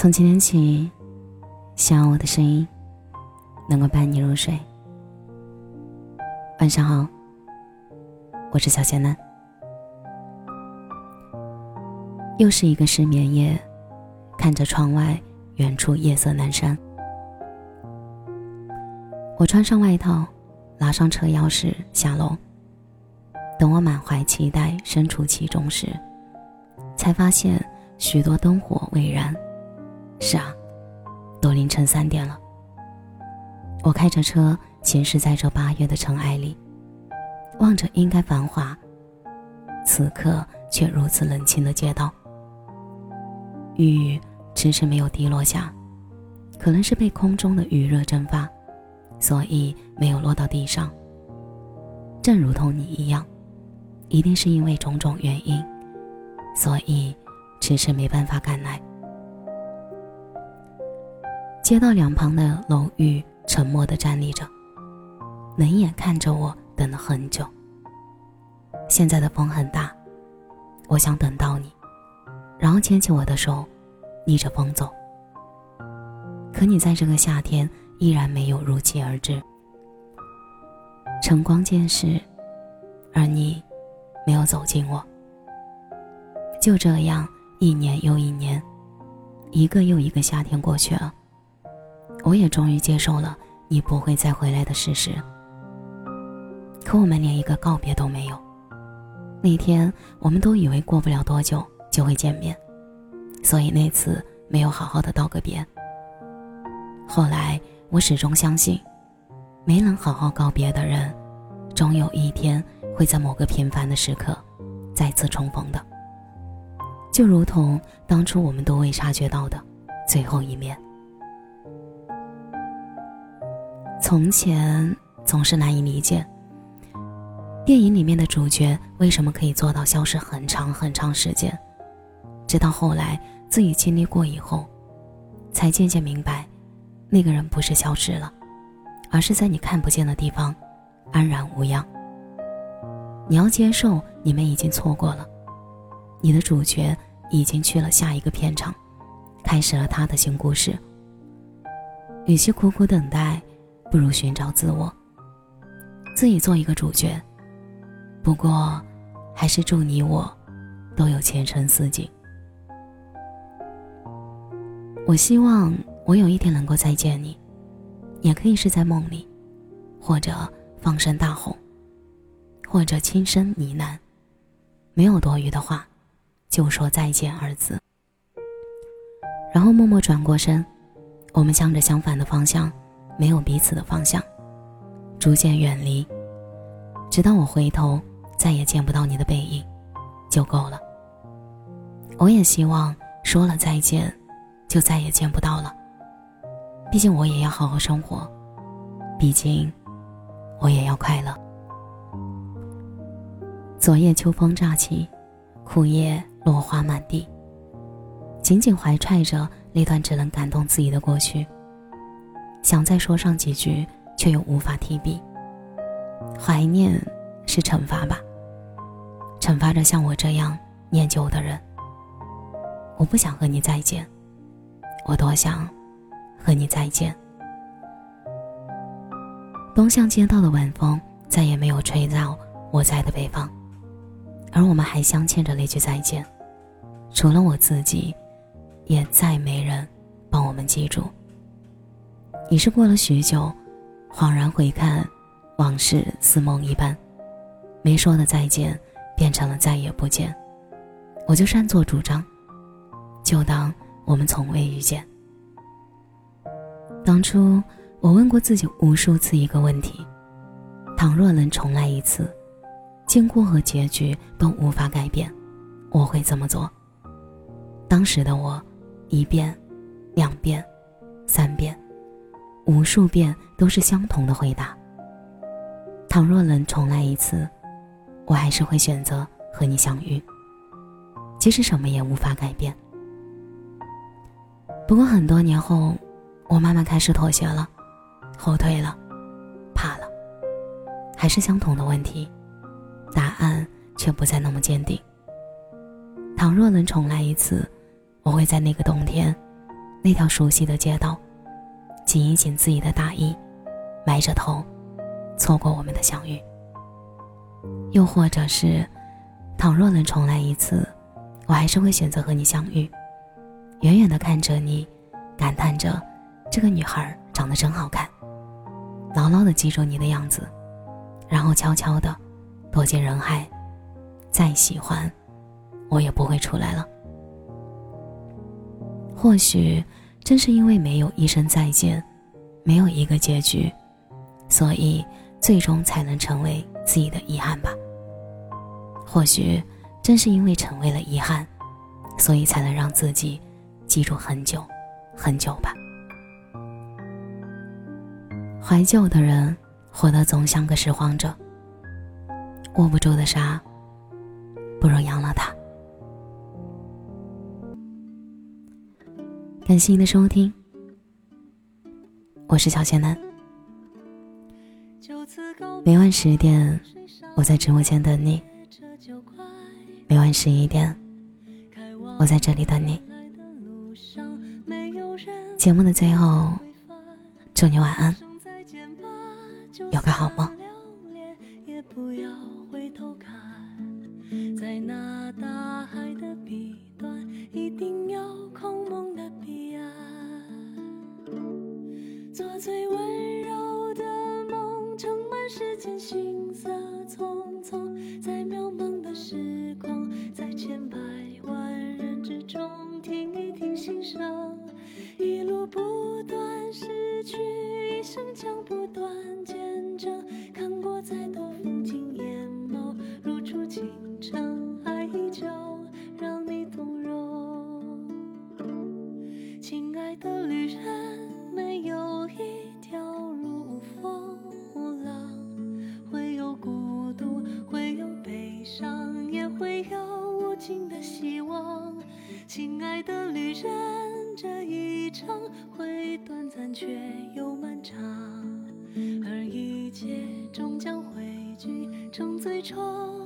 从今天起，希望我的声音能够伴你入睡。晚上好，我是小仙男。又是一个失眠夜，看着窗外远处夜色阑珊，我穿上外套，拿上车钥匙下楼。等我满怀期待身处其中时，才发现许多灯火未燃。是啊，都凌晨三点了。我开着车行驶在这八月的尘埃里，望着应该繁华，此刻却如此冷清的街道。雨迟迟没有滴落下，可能是被空中的余热蒸发，所以没有落到地上。正如同你一样。一定是因为种种原因，所以迟迟没办法赶来。街道两旁的楼宇沉默的站立着，冷眼看着我等了很久。现在的风很大，我想等到你，然后牵起我的手，逆着风走。可你在这个夏天依然没有如期而至。晨光渐逝，而你。没有走近我，就这样一年又一年，一个又一个夏天过去了，我也终于接受了你不会再回来的事实。可我们连一个告别都没有。那天我们都以为过不了多久就会见面，所以那次没有好好的道个别。后来我始终相信，没能好好告别的人，终有一天。会在某个平凡的时刻，再次重逢的，就如同当初我们都未察觉到的最后一面。从前总是难以理解，电影里面的主角为什么可以做到消失很长很长时间，直到后来自己经历过以后，才渐渐明白，那个人不是消失了，而是在你看不见的地方，安然无恙。你要接受，你们已经错过了，你的主角已经去了下一个片场，开始了他的新故事。与其苦苦等待，不如寻找自我，自己做一个主角。不过，还是祝你我都有前程似锦。我希望我有一天能够再见你，也可以是在梦里，或者放声大吼。或者轻声呢喃，没有多余的话，就说再见二字。然后默默转过身，我们向着相反的方向，没有彼此的方向，逐渐远离，直到我回头再也见不到你的背影，就够了。我也希望说了再见，就再也见不到了。毕竟我也要好好生活，毕竟我也要快乐。昨夜秋风乍起，枯叶落花满地。紧紧怀揣着那段只能感动自己的过去，想再说上几句，却又无法提笔。怀念是惩罚吧？惩罚着像我这样念旧的人。我不想和你再见，我多想和你再见。东向街道的晚风再也没有吹到我在的北方。而我们还镶嵌着那句再见，除了我自己，也再没人帮我们记住。已是过了许久，恍然回看，往事似梦一般，没说的再见变成了再也不见，我就擅作主张，就当我们从未遇见。当初我问过自己无数次一个问题：倘若能重来一次。经过和结局都无法改变，我会怎么做？当时的我，一遍、两遍、三遍、无数遍都是相同的回答。倘若能重来一次，我还是会选择和你相遇，即使什么也无法改变。不过很多年后，我慢慢开始妥协了，后退了，怕了，还是相同的问题。答案却不再那么坚定。倘若能重来一次，我会在那个冬天，那条熟悉的街道，紧一紧自己的大衣，埋着头，错过我们的相遇。又或者是，倘若能重来一次，我还是会选择和你相遇，远远的看着你，感叹着这个女孩长得真好看，牢牢的记住你的样子，然后悄悄的躲进人海，再喜欢，我也不会出来了。或许正是因为没有一声再见，没有一个结局，所以最终才能成为自己的遗憾吧。或许正是因为成为了遗憾，所以才能让自己记住很久很久吧。怀旧的人活得总像个拾荒者，握不住的沙，不如扬了它。感谢您的收听，我是小仙男。每晚十点，我在直播间等你；每晚十一点，我在这里等你。节目的最后，祝你晚安，有个好梦。间行色匆匆，在渺茫的时光，在千百万人之中，听一听心声，一路不断失去，一生将不断见人，这一程会短暂，却又漫长，而一切终将汇聚成最终。